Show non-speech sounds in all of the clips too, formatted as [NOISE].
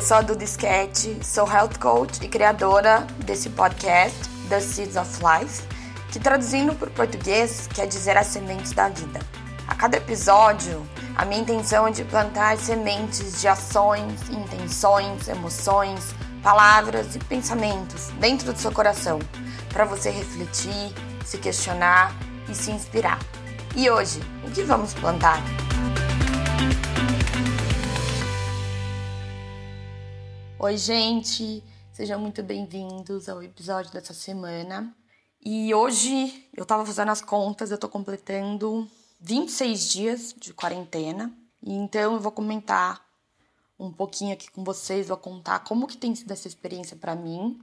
Eu sou a Duda Sketch, sou health coach e criadora desse podcast, The Seeds of Life, que traduzindo para o português quer dizer as sementes da vida. A cada episódio, a minha intenção é de plantar sementes de ações, intenções, emoções, palavras e pensamentos dentro do seu coração, para você refletir, se questionar e se inspirar. E hoje, o que vamos plantar? Oi, gente! Sejam muito bem-vindos ao episódio dessa semana. E hoje eu tava fazendo as contas, eu tô completando 26 dias de quarentena. E então eu vou comentar um pouquinho aqui com vocês, vou contar como que tem sido essa experiência para mim.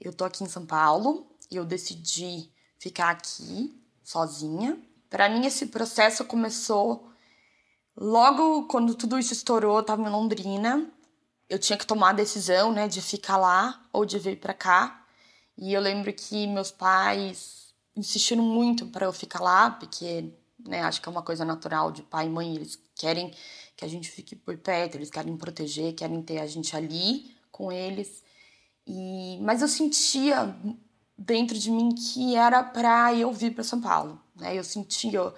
Eu tô aqui em São Paulo e eu decidi ficar aqui sozinha. Para mim esse processo começou logo quando tudo isso estourou, eu tava em Londrina eu tinha que tomar a decisão, né, de ficar lá ou de vir para cá. E eu lembro que meus pais insistiram muito para eu ficar lá, porque, né, acho que é uma coisa natural de pai e mãe, eles querem que a gente fique por perto, eles querem proteger, querem ter a gente ali com eles. E mas eu sentia dentro de mim que era para eu vir para São Paulo, né? Eu sentia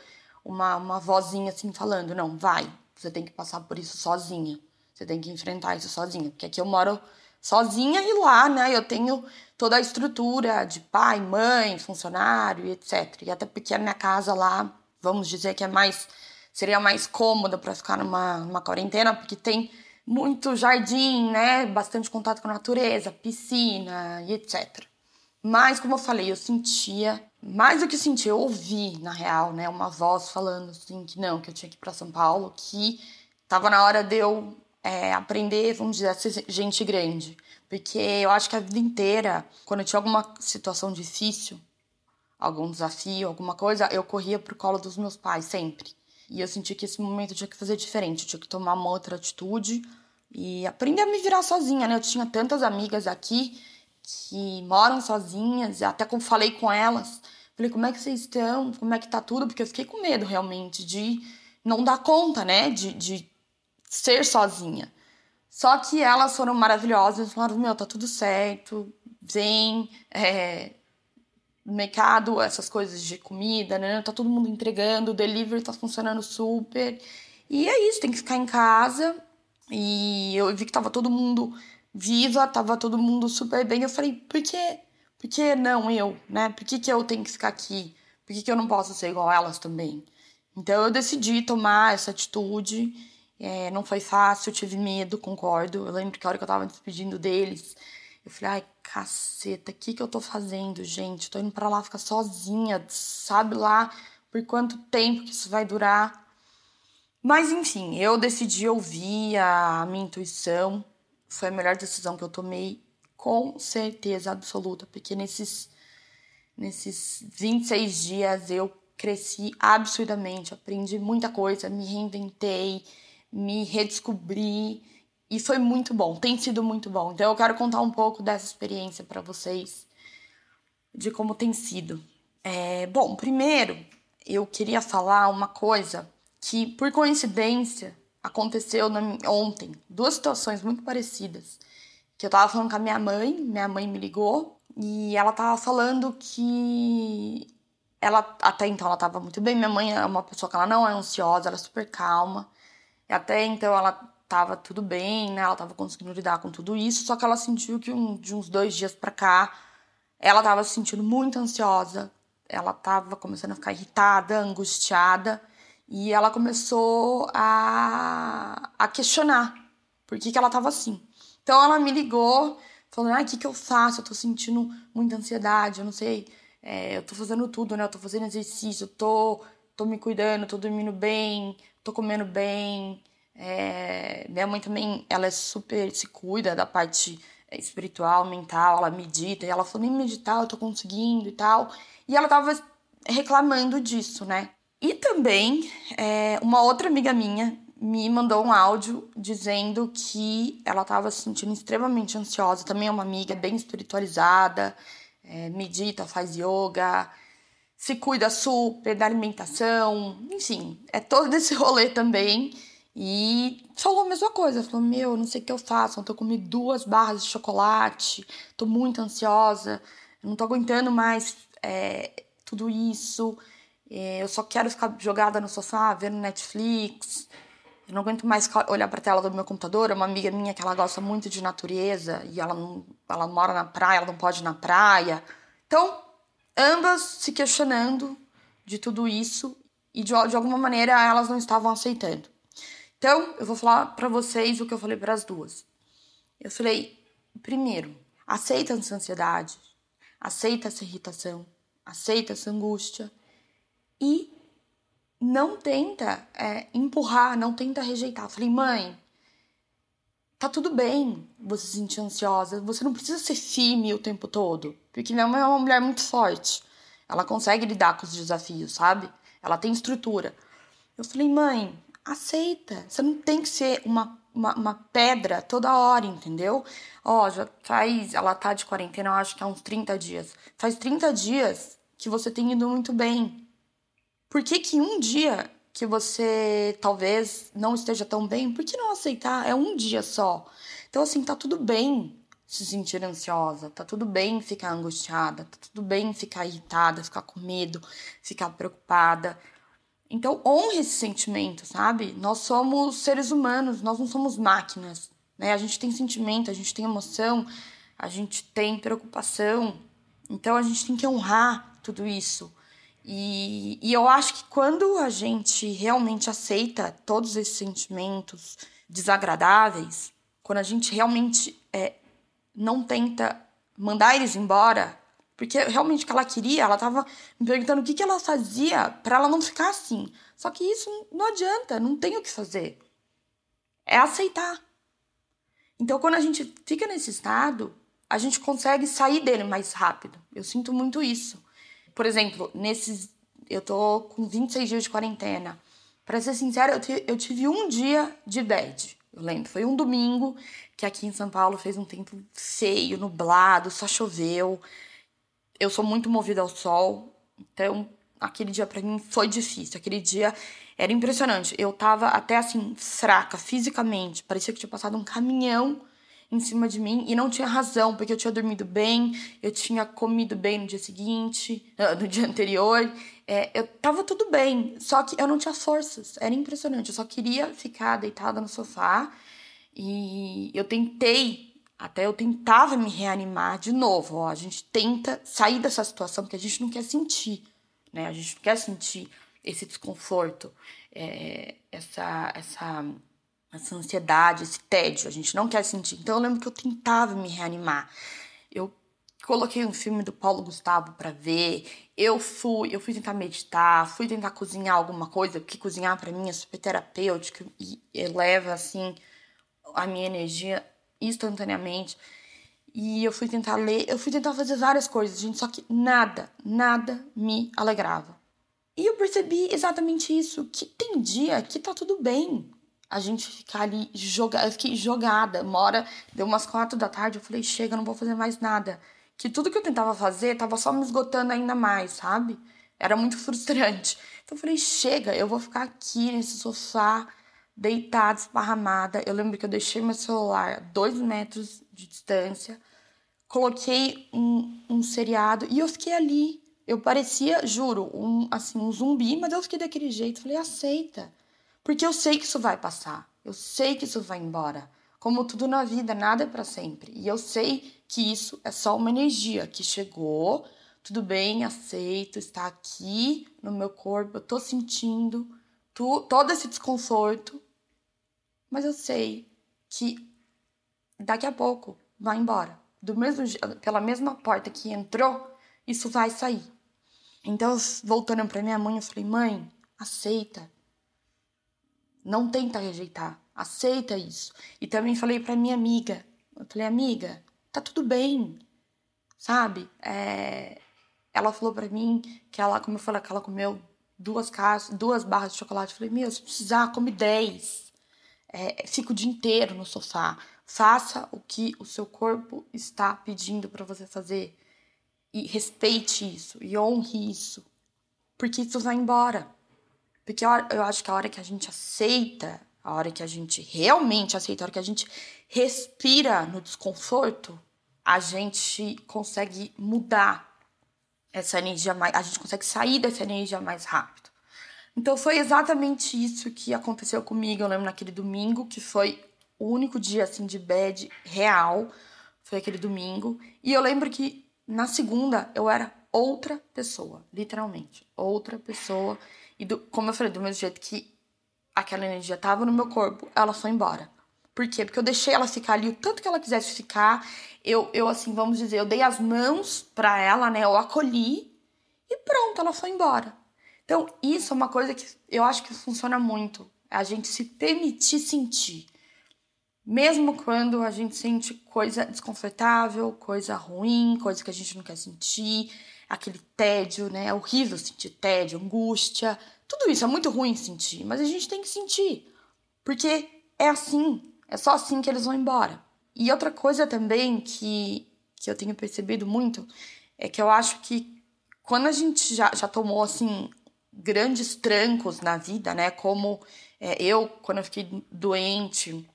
uma uma vozinha assim falando: "Não, vai, você tem que passar por isso sozinha". Você tem que enfrentar isso sozinha. Porque aqui eu moro sozinha e lá, né, eu tenho toda a estrutura de pai, mãe, funcionário e etc. E até porque a minha casa lá, vamos dizer que é mais seria mais cômoda para ficar numa, numa quarentena, porque tem muito jardim, né, bastante contato com a natureza, piscina e etc. Mas como eu falei, eu sentia, mais do que sentir, eu ouvi, na real, né, uma voz falando assim que não, que eu tinha que ir para São Paulo, que tava na hora de eu é, aprender, vamos dizer, a ser gente grande. Porque eu acho que a vida inteira, quando eu tinha alguma situação difícil, algum desafio, alguma coisa, eu corria pro colo dos meus pais sempre. E eu senti que esse momento eu tinha que fazer diferente, eu tinha que tomar uma outra atitude e aprender a me virar sozinha, né? Eu tinha tantas amigas aqui que moram sozinhas, até como falei com elas, falei, como é que vocês estão? Como é que tá tudo? Porque eu fiquei com medo realmente de não dar conta, né? De, de ser sozinha. Só que elas foram maravilhosas, falaram: Meu, tá tudo certo, vem, é, mercado, essas coisas de comida, né? Tá todo mundo entregando, o delivery tá funcionando super. E é isso, tem que ficar em casa. E eu vi que tava todo mundo viva, tava todo mundo super bem. Eu falei: Por que, por que não eu, né? Por que, que eu tenho que ficar aqui? Por que, que eu não posso ser igual elas também? Então eu decidi tomar essa atitude é, não foi fácil, tive medo, concordo. Eu lembro que a hora que eu tava me despedindo deles, eu falei, ai, caceta, o que que eu tô fazendo, gente? tô indo pra lá ficar sozinha, sabe lá por quanto tempo que isso vai durar. Mas enfim, eu decidi ouvir a minha intuição. Foi a melhor decisão que eu tomei, com certeza absoluta, porque nesses, nesses 26 dias eu cresci absurdamente, aprendi muita coisa, me reinventei me redescobrir e foi muito bom, tem sido muito bom. Então eu quero contar um pouco dessa experiência para vocês, de como tem sido. É, bom, primeiro eu queria falar uma coisa que, por coincidência, aconteceu na, ontem. Duas situações muito parecidas. Que eu tava falando com a minha mãe, minha mãe me ligou e ela tava falando que ela até então ela tava muito bem. Minha mãe é uma pessoa que ela não é ansiosa, ela é super calma. Até então ela tava tudo bem, né? Ela tava conseguindo lidar com tudo isso, só que ela sentiu que um, de uns dois dias pra cá ela tava se sentindo muito ansiosa, ela tava começando a ficar irritada, angustiada, e ela começou a, a questionar por que, que ela tava assim. Então ela me ligou, falando: ah, o que, que eu faço? Eu tô sentindo muita ansiedade, eu não sei, é, eu tô fazendo tudo, né? Eu tô fazendo exercício, eu tô, tô me cuidando, tô dormindo bem, tô comendo bem. É, minha mãe também, ela é super, se cuida da parte espiritual, mental, ela medita. E ela falou, nem meditar eu tô conseguindo e tal. E ela tava reclamando disso, né? E também, é, uma outra amiga minha me mandou um áudio dizendo que ela estava se sentindo extremamente ansiosa. Também é uma amiga bem espiritualizada, é, medita, faz yoga, se cuida super da alimentação, enfim, é todo esse rolê também. E falou a mesma coisa, falou, meu, não sei o que eu faço, eu comi duas barras de chocolate, tô muito ansiosa, não tô aguentando mais é, tudo isso, é, eu só quero ficar jogada no sofá, vendo Netflix, eu não aguento mais olhar pra tela do meu computador, é uma amiga minha que ela gosta muito de natureza, e ela, não, ela mora na praia, ela não pode ir na praia. Então, ambas se questionando de tudo isso, e de, de alguma maneira elas não estavam aceitando. Então, eu vou falar para vocês o que eu falei para as duas. Eu falei, primeiro, aceita essa ansiedade, aceita essa irritação, aceita essa angústia e não tenta é, empurrar, não tenta rejeitar. Eu falei, mãe, tá tudo bem você se sentir ansiosa, você não precisa ser firme o tempo todo, porque minha mãe é uma mulher muito forte. Ela consegue lidar com os desafios, sabe? Ela tem estrutura. Eu falei, mãe, aceita. Você não tem que ser uma, uma, uma pedra toda hora, entendeu? Ó, já faz. Ela tá de quarentena, eu acho que há uns 30 dias. Faz 30 dias que você tem ido muito bem. Por que, que um dia que você talvez não esteja tão bem, por que não aceitar? É um dia só. Então, assim, tá tudo bem se sentir ansiosa, tá tudo bem ficar angustiada, tá tudo bem ficar irritada, ficar com medo, ficar preocupada. Então, honre esse sentimento, sabe? Nós somos seres humanos, nós não somos máquinas, né? A gente tem sentimento, a gente tem emoção, a gente tem preocupação. Então, a gente tem que honrar tudo isso. E, e eu acho que quando a gente realmente aceita todos esses sentimentos desagradáveis, quando a gente realmente é, não tenta mandar eles embora, porque realmente o que ela queria, ela tava me perguntando o que, que ela fazia para ela não ficar assim. Só que isso não adianta, não tem o que fazer. É aceitar. Então, quando a gente fica nesse estado, a gente consegue sair dele mais rápido. Eu sinto muito isso. Por exemplo, nesses. Eu tô com 26 dias de quarentena. Pra ser sincera, eu, eu tive um dia de bad. Eu lembro, foi um domingo que aqui em São Paulo fez um tempo feio, nublado, só choveu eu sou muito movida ao sol, então aquele dia para mim foi difícil. Aquele dia era impressionante. Eu tava até assim fraca fisicamente, parecia que tinha passado um caminhão em cima de mim e não tinha razão, porque eu tinha dormido bem, eu tinha comido bem no dia seguinte, [LAUGHS] no dia anterior, é, eu tava tudo bem, só que eu não tinha forças, era impressionante. Eu só queria ficar deitada no sofá e eu tentei até eu tentava me reanimar de novo. Ó, a gente tenta sair dessa situação porque a gente não quer sentir, né? A gente não quer sentir esse desconforto, é, essa, essa, essa ansiedade, esse tédio. A gente não quer sentir. Então eu lembro que eu tentava me reanimar. Eu coloquei um filme do Paulo Gustavo para ver. Eu fui, eu fui tentar meditar, fui tentar cozinhar alguma coisa, porque cozinhar para mim é super terapêutico e eleva assim a minha energia instantaneamente. E eu fui tentar ler, eu fui tentar fazer várias coisas, gente, só que nada, nada me alegrava. E eu percebi exatamente isso, que tem dia que tá tudo bem a gente ficar ali jogada. Eu fiquei jogada. Uma hora, deu umas quatro da tarde, eu falei, chega, não vou fazer mais nada. Que tudo que eu tentava fazer tava só me esgotando ainda mais, sabe? Era muito [LAUGHS] frustrante. Então eu falei, chega, eu vou ficar aqui nesse sofá deitada, esparramada. Eu lembro que eu deixei meu celular a dois metros de distância, coloquei um, um seriado e eu fiquei ali. Eu parecia, juro, um, assim, um zumbi, mas eu fiquei daquele jeito. Falei, aceita. Porque eu sei que isso vai passar. Eu sei que isso vai embora. Como tudo na vida, nada é para sempre. E eu sei que isso é só uma energia que chegou, tudo bem, aceito, está aqui no meu corpo, eu tô sentindo tu, todo esse desconforto, mas eu sei que daqui a pouco vai embora. Do mesmo pela mesma porta que entrou, isso vai sair. Então, voltando para minha mãe, eu falei: "Mãe, aceita. Não tenta rejeitar. Aceita isso". E também falei para minha amiga. Eu falei: "Amiga, tá tudo bem". Sabe? É... ela falou para mim que ela, como eu falei, que ela comeu duas caixas, duas barras de chocolate. Eu falei: "Meu, se precisar, come dez é, fica o dia inteiro no sofá. Faça o que o seu corpo está pedindo para você fazer. E respeite isso, e honre isso. Porque isso vai embora. Porque eu acho que a hora que a gente aceita a hora que a gente realmente aceita, a hora que a gente respira no desconforto, a gente consegue mudar essa energia mais, a gente consegue sair dessa energia mais rápido. Então foi exatamente isso que aconteceu comigo. Eu lembro naquele domingo que foi o único dia assim de bad real, foi aquele domingo, e eu lembro que na segunda eu era outra pessoa, literalmente, outra pessoa. E do, como eu falei, do mesmo jeito que aquela energia estava no meu corpo, ela foi embora. Por quê? Porque eu deixei ela ficar ali o tanto que ela quisesse ficar. Eu, eu assim, vamos dizer, eu dei as mãos para ela, né? Eu acolhi e pronto, ela foi embora. Então, isso é uma coisa que eu acho que funciona muito. É a gente se permitir sentir. Mesmo quando a gente sente coisa desconfortável, coisa ruim, coisa que a gente não quer sentir, aquele tédio, né? É horrível sentir tédio, angústia. Tudo isso é muito ruim sentir, mas a gente tem que sentir. Porque é assim, é só assim que eles vão embora. E outra coisa também que, que eu tenho percebido muito é que eu acho que quando a gente já, já tomou, assim, grandes trancos na vida, né? Como é, eu, quando eu fiquei doente,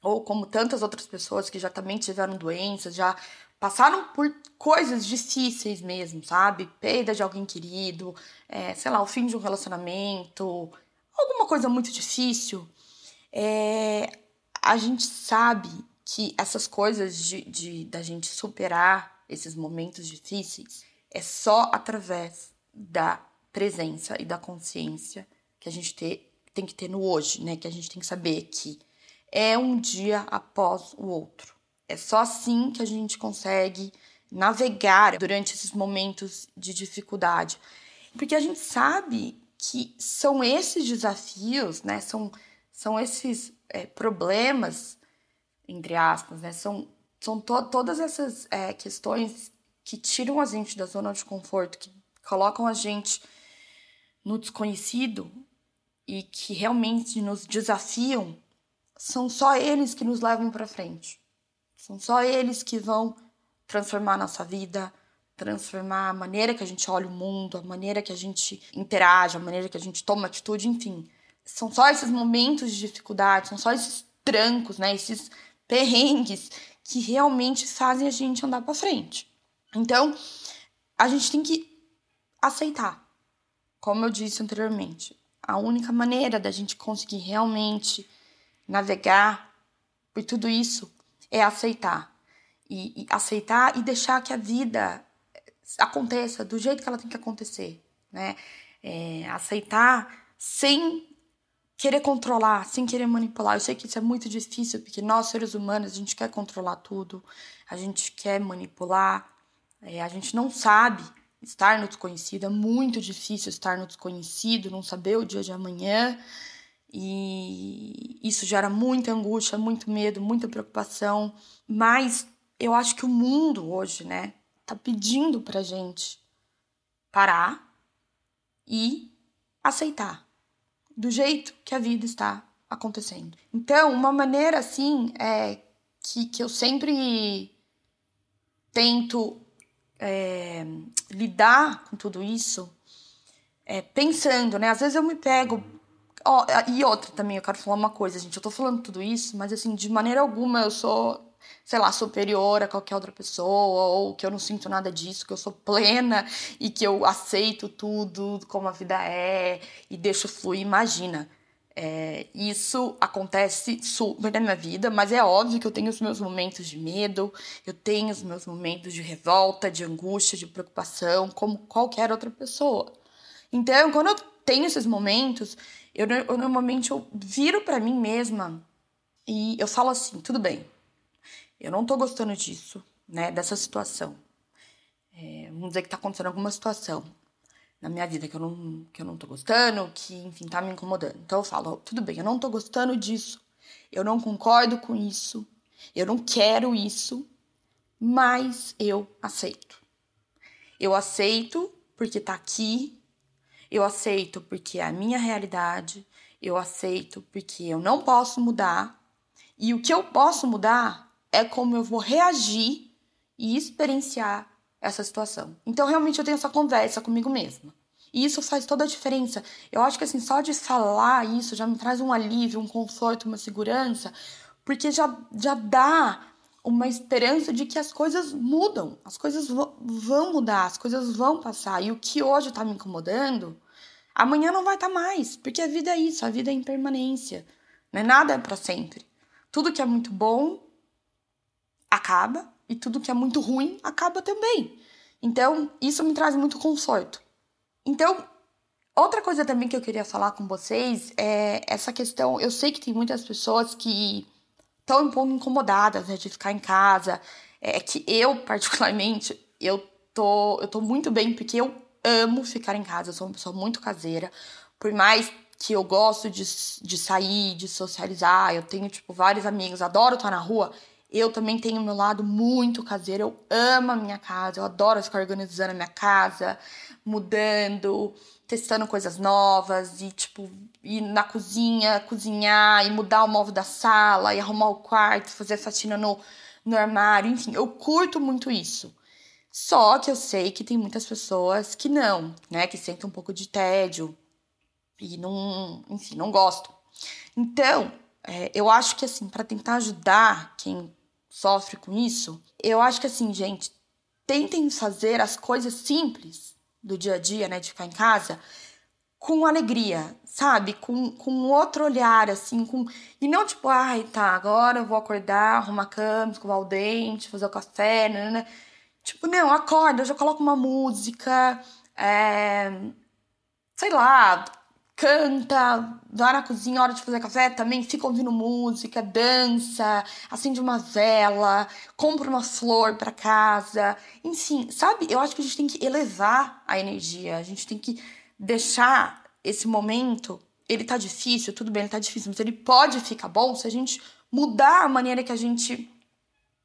ou como tantas outras pessoas que já também tiveram doenças, já passaram por coisas difíceis mesmo, sabe? Perda de alguém querido, é, sei lá, o fim de um relacionamento, alguma coisa muito difícil. É, a gente sabe que essas coisas de, de da gente superar esses momentos difíceis é só através da presença e da consciência que a gente ter, tem que ter no hoje, né? Que a gente tem que saber que é um dia após o outro. É só assim que a gente consegue navegar durante esses momentos de dificuldade. Porque a gente sabe que são esses desafios, né? São, são esses é, problemas, entre aspas, né? São, são to todas essas é, questões que tiram a gente da zona de conforto, que colocam a gente no desconhecido e que realmente nos desafiam, são só eles que nos levam para frente. São só eles que vão transformar a nossa vida, transformar a maneira que a gente olha o mundo, a maneira que a gente interage, a maneira que a gente toma atitude, enfim. São só esses momentos de dificuldade, são só esses trancos, né, esses perrengues que realmente fazem a gente andar para frente. Então, a gente tem que aceitar. Como eu disse anteriormente, a única maneira da gente conseguir realmente navegar por tudo isso é aceitar. E, e, aceitar e deixar que a vida aconteça do jeito que ela tem que acontecer, né? É, aceitar sem querer controlar, sem querer manipular. Eu sei que isso é muito difícil, porque nós, seres humanos, a gente quer controlar tudo, a gente quer manipular, é, a gente não sabe estar no desconhecido, é muito difícil estar no desconhecido, não saber o dia de amanhã. E isso gera muita angústia, muito medo, muita preocupação. Mas eu acho que o mundo hoje, né, tá pedindo pra gente parar e aceitar do jeito que a vida está acontecendo. Então, uma maneira assim é que, que eu sempre tento é, lidar com tudo isso é, pensando, né? Às vezes eu me pego. Ó, e outra também, eu quero falar uma coisa, gente. Eu tô falando tudo isso, mas assim, de maneira alguma eu sou sei lá, superior a qualquer outra pessoa, ou que eu não sinto nada disso, que eu sou plena e que eu aceito tudo como a vida é e deixo fluir. Imagina. É, isso acontece super na minha vida, mas é óbvio que eu tenho os meus momentos de medo, eu tenho os meus momentos de revolta, de angústia, de preocupação, como qualquer outra pessoa. Então, quando eu tenho esses momentos, eu, eu normalmente eu viro para mim mesma e eu falo assim: tudo bem, eu não tô gostando disso, né? Dessa situação. É, vamos dizer que tá acontecendo alguma situação na minha vida que eu não, que eu não tô gostando, que, enfim, tá me incomodando. Então eu falo, tudo bem, eu não tô gostando disso, eu não concordo com isso, eu não quero isso, mas eu aceito. Eu aceito porque tá aqui, eu aceito porque é a minha realidade, eu aceito porque eu não posso mudar, e o que eu posso mudar é como eu vou reagir e experienciar essa situação. Então, realmente, eu tenho essa conversa comigo mesma. E isso faz toda a diferença. Eu acho que assim, só de falar isso já me traz um alívio, um conforto, uma segurança, porque já, já dá uma esperança de que as coisas mudam, as coisas vão mudar, as coisas vão passar. E o que hoje tá me incomodando, amanhã não vai estar tá mais, porque a vida é isso, a vida é impermanência. Né? Nada é para sempre. Tudo que é muito bom acaba e tudo que é muito ruim acaba também. Então, isso me traz muito conforto. Então, outra coisa também que eu queria falar com vocês é essa questão. Eu sei que tem muitas pessoas que estão um pouco incomodadas né, de ficar em casa. É que eu, [LAUGHS] particularmente, eu tô, eu tô muito bem porque eu amo ficar em casa. Eu sou uma pessoa muito caseira. Por mais que eu gosto de, de sair, de socializar, eu tenho, tipo, vários amigos, adoro estar na rua. Eu também tenho meu lado muito caseiro, eu amo a minha casa, eu adoro ficar organizando a minha casa, mudando, testando coisas novas e tipo ir na cozinha, cozinhar e mudar o móvel da sala e arrumar o quarto, fazer faxina no, no armário, enfim, eu curto muito isso. Só que eu sei que tem muitas pessoas que não, né, que sentem um pouco de tédio e não, enfim, não gostam. Então, é, eu acho que assim, para tentar ajudar quem sofre com isso, eu acho que assim, gente, tentem fazer as coisas simples do dia a dia, né, de ficar em casa, com alegria, sabe? Com, com outro olhar, assim, com. E não tipo, ai, tá, agora eu vou acordar, arrumar a cama, escovar o dente, fazer o café, né. Tipo, não, acorda, eu já coloco uma música, é... sei lá, canta, vai na cozinha, hora de fazer café também, fica ouvindo música, dança, acende uma vela, compra uma flor para casa, enfim, sabe? Eu acho que a gente tem que elevar a energia, a gente tem que deixar esse momento, ele tá difícil, tudo bem, ele tá difícil, mas ele pode ficar bom se a gente mudar a maneira que a gente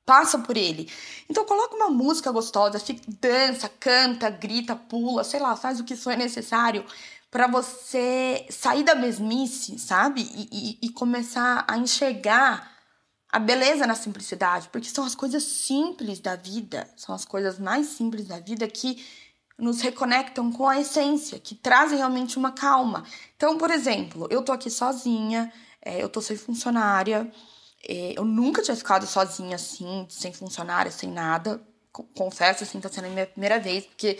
passa por ele. Então coloca uma música gostosa, fica, dança, canta, grita, pula, sei lá, faz o que for necessário para você sair da mesmice, sabe? E, e, e, começar a enxergar a beleza na simplicidade, porque são as coisas simples da vida, são as coisas mais simples da vida que nos reconectam com a essência, que trazem realmente uma calma. Então, por exemplo, eu tô aqui sozinha, é, eu tô sem funcionária, é, eu nunca tinha ficado sozinha assim, sem funcionária, sem nada. Confesso, assim, tá sendo a minha primeira vez, porque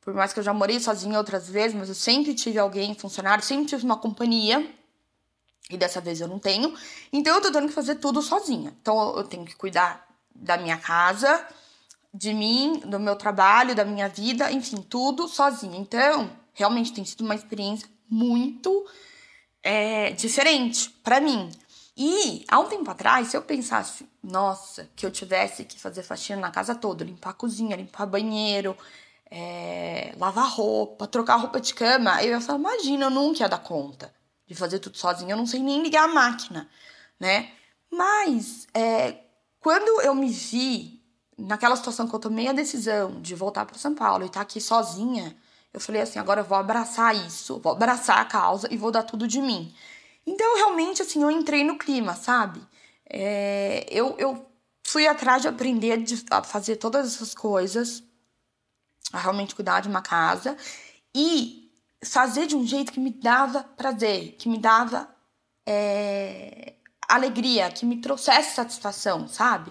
por mais que eu já morei sozinha outras vezes, mas eu sempre tive alguém, funcionário, sempre tive uma companhia. E dessa vez eu não tenho. Então eu tô tendo que fazer tudo sozinha. Então eu tenho que cuidar da minha casa, de mim, do meu trabalho, da minha vida, enfim, tudo sozinha. Então, realmente tem sido uma experiência muito é, diferente para mim. E há um tempo atrás, se eu pensasse, nossa, que eu tivesse que fazer faxina na casa toda, limpar a cozinha, limpar banheiro, é, lavar roupa, trocar roupa de cama, eu ia falar, imagina, eu nunca ia dar conta de fazer tudo sozinha, eu não sei nem ligar a máquina, né? Mas é, quando eu me vi naquela situação que eu tomei a decisão de voltar para São Paulo e estar tá aqui sozinha, eu falei assim, agora eu vou abraçar isso, vou abraçar a causa e vou dar tudo de mim. Então, realmente, assim, eu entrei no clima, sabe? É, eu, eu fui atrás de aprender a fazer todas essas coisas realmente cuidar de uma casa e fazer de um jeito que me dava prazer, que me dava é, alegria, que me trouxesse satisfação, sabe?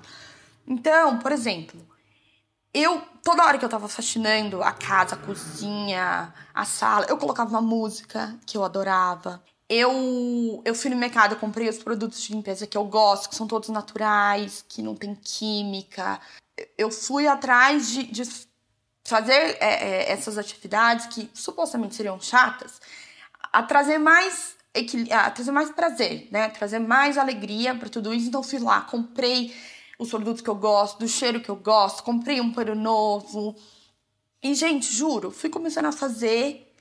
Então, por exemplo, eu, toda hora que eu tava faxinando a casa, a cozinha, a sala, eu colocava uma música que eu adorava. Eu, eu fui no mercado, comprei os produtos de limpeza que eu gosto, que são todos naturais, que não tem química. Eu fui atrás de, de fazer é, é, essas atividades que supostamente seriam chatas, a trazer mais a trazer mais prazer, né? Trazer mais alegria para tudo isso. Então fui lá, comprei os produtos que eu gosto, do cheiro que eu gosto, comprei um pano novo. E gente, juro, fui começando a fazer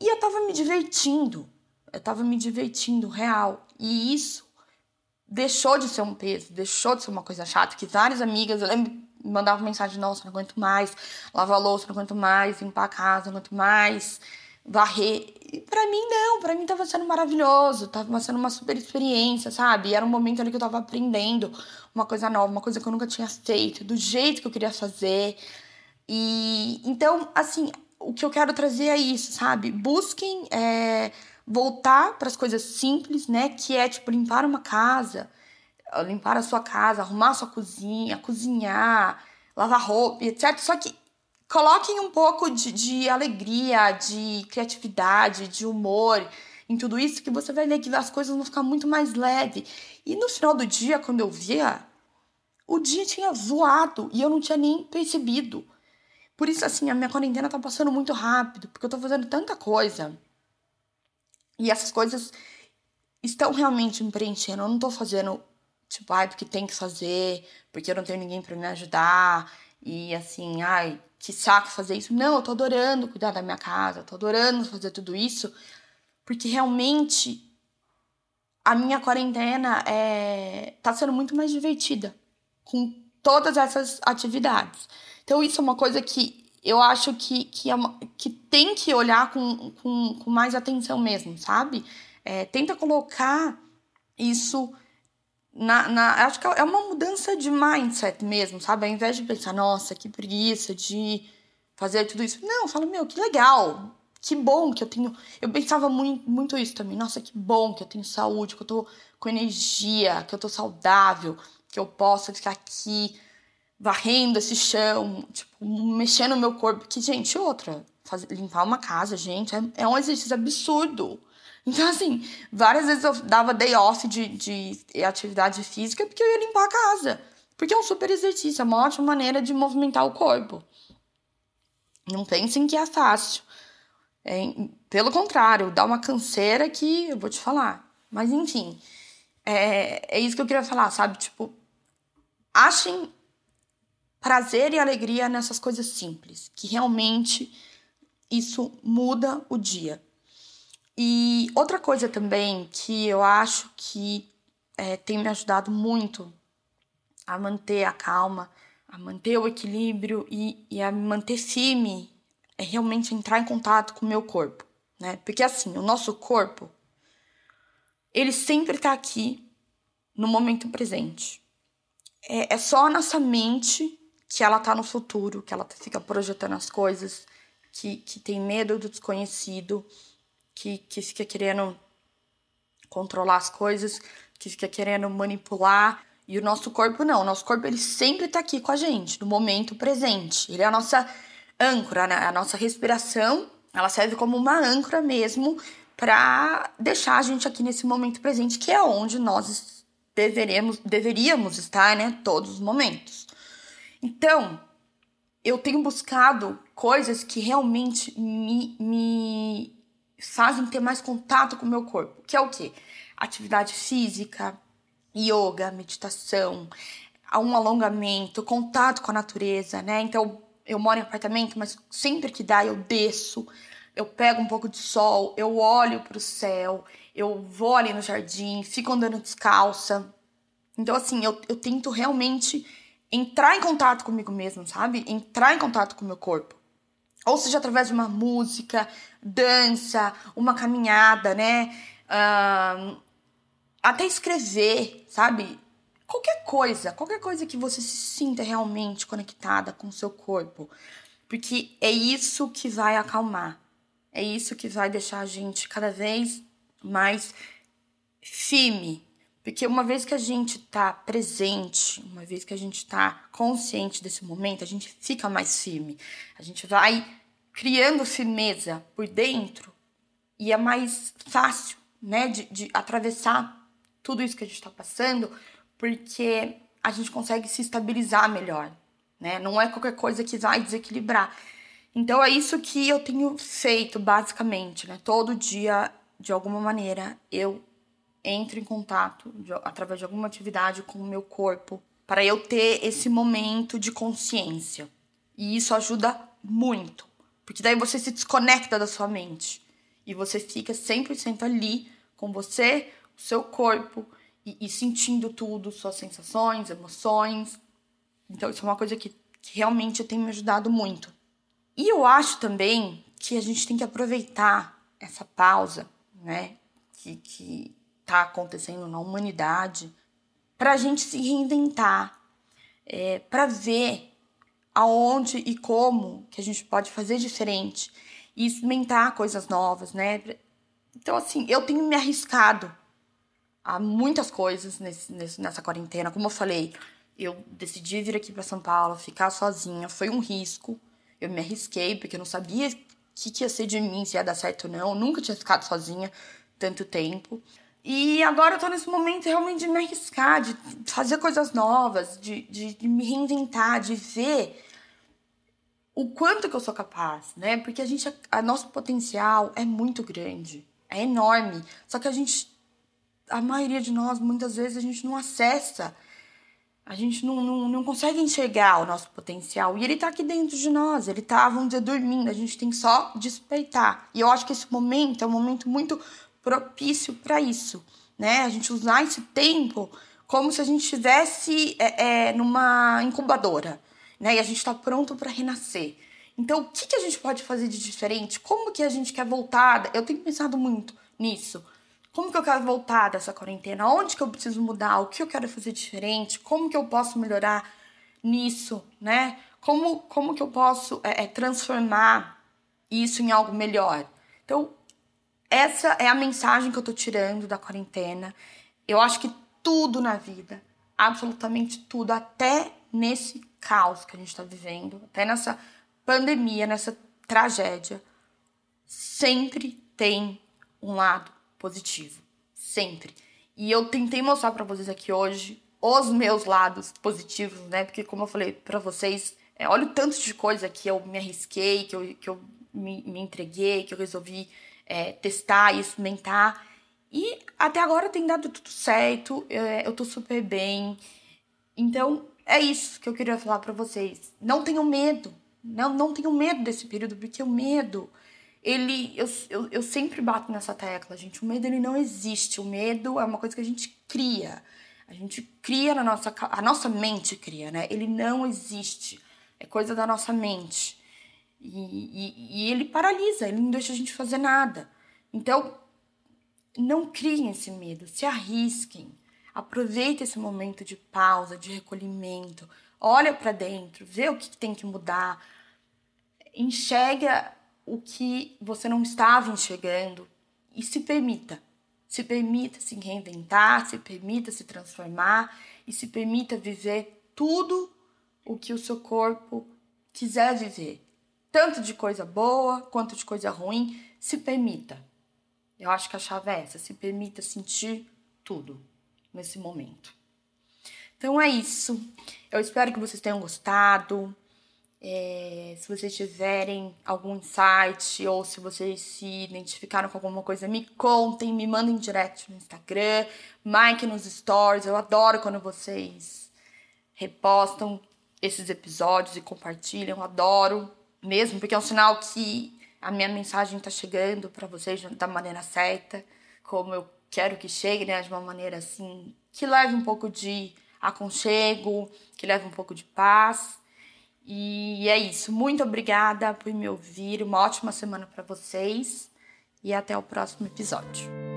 e eu tava me divertindo. Eu tava me divertindo real. E isso deixou de ser um peso, deixou de ser uma coisa chata, que várias amigas, eu lembro mandava mensagem, nossa, não aguento mais, lavar louça, não aguento mais, limpar a casa, não aguento mais, varrer. E pra mim, não, pra mim tava sendo maravilhoso, tava sendo uma super experiência, sabe? E era um momento ali que eu tava aprendendo uma coisa nova, uma coisa que eu nunca tinha feito, do jeito que eu queria fazer. E então, assim, o que eu quero trazer é isso, sabe? Busquem é, voltar para as coisas simples, né? Que é tipo limpar uma casa, limpar a sua casa, arrumar a sua cozinha, cozinhar, lavar roupa, etc. Só que coloquem um pouco de, de alegria, de criatividade, de humor em tudo isso, que você vai ver que as coisas vão ficar muito mais leve. E no final do dia, quando eu via, o dia tinha voado e eu não tinha nem percebido. Por isso, assim, a minha quarentena tá passando muito rápido, porque eu tô fazendo tanta coisa. E essas coisas estão realmente me preenchendo. Eu não tô fazendo, tipo, ai, porque tem que fazer, porque eu não tenho ninguém para me ajudar. E assim, ai, que saco fazer isso. Não, eu tô adorando cuidar da minha casa, tô adorando fazer tudo isso, porque realmente a minha quarentena é, tá sendo muito mais divertida com todas essas atividades. Então, isso é uma coisa que eu acho que, que, é uma, que tem que olhar com, com, com mais atenção mesmo, sabe? É, tenta colocar isso na, na. Acho que é uma mudança de mindset mesmo, sabe? Ao invés de pensar, nossa, que preguiça de fazer tudo isso. Não, fala, meu, que legal. Que bom que eu tenho. Eu pensava muito, muito isso também. Nossa, que bom que eu tenho saúde, que eu tô com energia, que eu tô saudável, que eu posso ficar aqui varrendo esse chão, tipo, mexendo no meu corpo. Que, gente, outra, fazer, limpar uma casa, gente, é, é um exercício absurdo. Então, assim, várias vezes eu dava day off de, de atividade física porque eu ia limpar a casa. Porque é um super exercício, é uma ótima maneira de movimentar o corpo. Não pensem que é fácil. É, pelo contrário, dá uma canseira que eu vou te falar. Mas enfim, é, é isso que eu queria falar, sabe? Tipo, achem prazer e alegria nessas coisas simples, que realmente isso muda o dia. E outra coisa também que eu acho que é, tem me ajudado muito a manter a calma, a manter o equilíbrio e, e a me manter firme é realmente entrar em contato com o meu corpo, né? Porque assim, o nosso corpo, ele sempre tá aqui no momento presente. É, é só a nossa mente que ela tá no futuro, que ela fica projetando as coisas, que, que tem medo do desconhecido, que, que fica querendo controlar as coisas, que fica querendo manipular. E o nosso corpo não, o nosso corpo ele sempre tá aqui com a gente, no momento presente. Ele é a nossa âncora, né? A nossa respiração, ela serve como uma âncora mesmo para deixar a gente aqui nesse momento presente, que é onde nós deveremos, deveríamos estar, né? Todos os momentos. Então, eu tenho buscado coisas que realmente me, me fazem ter mais contato com o meu corpo, que é o quê? Atividade física, yoga, meditação, um alongamento, contato com a natureza, né? Então, eu moro em apartamento, mas sempre que dá eu desço, eu pego um pouco de sol, eu olho para o céu, eu vou ali no jardim, fico andando descalça. Então, assim, eu, eu tento realmente entrar em contato comigo mesmo, sabe? Entrar em contato com o meu corpo. Ou seja, através de uma música, dança, uma caminhada, né? Uh, até escrever, sabe? qualquer coisa, qualquer coisa que você se sinta realmente conectada com o seu corpo. Porque é isso que vai acalmar. É isso que vai deixar a gente cada vez mais firme. Porque uma vez que a gente tá presente, uma vez que a gente tá consciente desse momento, a gente fica mais firme. A gente vai criando firmeza por dentro e é mais fácil, né, de, de atravessar tudo isso que a gente está passando porque a gente consegue se estabilizar melhor, né? Não é qualquer coisa que vai desequilibrar. Então é isso que eu tenho feito basicamente, né? Todo dia, de alguma maneira, eu entro em contato de, através de alguma atividade com o meu corpo para eu ter esse momento de consciência. E isso ajuda muito, porque daí você se desconecta da sua mente e você fica 100% ali com você, o seu corpo e, e, sentindo tudo, suas sensações, emoções. Então, isso é uma coisa que, que realmente tem me ajudado muito. E eu acho também que a gente tem que aproveitar essa pausa, né, que, que tá acontecendo na humanidade, para a gente se reinventar, é, para ver aonde e como que a gente pode fazer diferente e experimentar coisas novas, né? Então, assim, eu tenho me arriscado a muitas coisas nesse, nessa quarentena. Como eu falei, eu decidi vir aqui para São Paulo, ficar sozinha, foi um risco. Eu me arrisquei porque eu não sabia o que, que ia ser de mim, se ia dar certo ou não. Eu nunca tinha ficado sozinha tanto tempo. E agora eu tô nesse momento realmente de me arriscar, de fazer coisas novas, de, de, de me reinventar, de ver o quanto que eu sou capaz, né? Porque a gente, a nosso potencial é muito grande, é enorme. Só que a gente, a maioria de nós, muitas vezes a gente não acessa, a gente não, não, não consegue enxergar o nosso potencial. E ele tá aqui dentro de nós, ele tá, vamos dizer, dormindo. A gente tem só despertar. E eu acho que esse momento é um momento muito propício para isso, né? A gente usar esse tempo como se a gente estivesse é, é, numa incubadora né? E a gente está pronto para renascer. Então, o que, que a gente pode fazer de diferente? Como que a gente quer voltar? Eu tenho pensado muito nisso. Como que eu quero voltar dessa quarentena? Onde que eu preciso mudar? O que eu quero fazer diferente? Como que eu posso melhorar nisso, né? Como, como que eu posso é, é, transformar isso em algo melhor? Então, essa é a mensagem que eu tô tirando da quarentena. Eu acho que tudo na vida, absolutamente tudo, até nesse caos que a gente está vivendo, até nessa pandemia, nessa tragédia, sempre tem um lado positivo. Sempre. E eu tentei mostrar para vocês aqui hoje os meus lados positivos, né? Porque, como eu falei para vocês, é, olha o tanto de coisa que eu me arrisquei, que eu, que eu me, me entreguei, que eu resolvi é, testar e experimentar. E até agora tem dado tudo certo, é, eu tô super bem. Então, é isso que eu queria falar para vocês. Não tenham medo. Não, não tenham medo desse período, porque o medo, ele. Eu, eu, eu sempre bato nessa tecla, gente. O medo, ele não existe. O medo é uma coisa que a gente cria. A gente cria na nossa. A nossa mente cria, né? Ele não existe. É coisa da nossa mente. E, e, e ele paralisa, ele não deixa a gente fazer nada. Então, não criem esse medo, se arrisquem. Aproveita esse momento de pausa, de recolhimento. Olha para dentro, vê o que tem que mudar. Enxerga o que você não estava enxergando e se permita. Se permita se reinventar, se permita se transformar e se permita viver tudo o que o seu corpo quiser viver. Tanto de coisa boa quanto de coisa ruim, se permita. Eu acho que a chave é essa, se permita sentir tudo nesse momento. Então é isso. Eu espero que vocês tenham gostado. É, se vocês tiverem algum insight ou se vocês se identificaram com alguma coisa, me contem, me mandem direct no Instagram, Mike nos stories. Eu adoro quando vocês repostam esses episódios e compartilham. Adoro mesmo, porque é um sinal que a minha mensagem está chegando para vocês da maneira certa, como eu quero que chegue, né, de uma maneira assim, que leve um pouco de aconchego, que leve um pouco de paz. E é isso. Muito obrigada por me ouvir. Uma ótima semana para vocês e até o próximo episódio.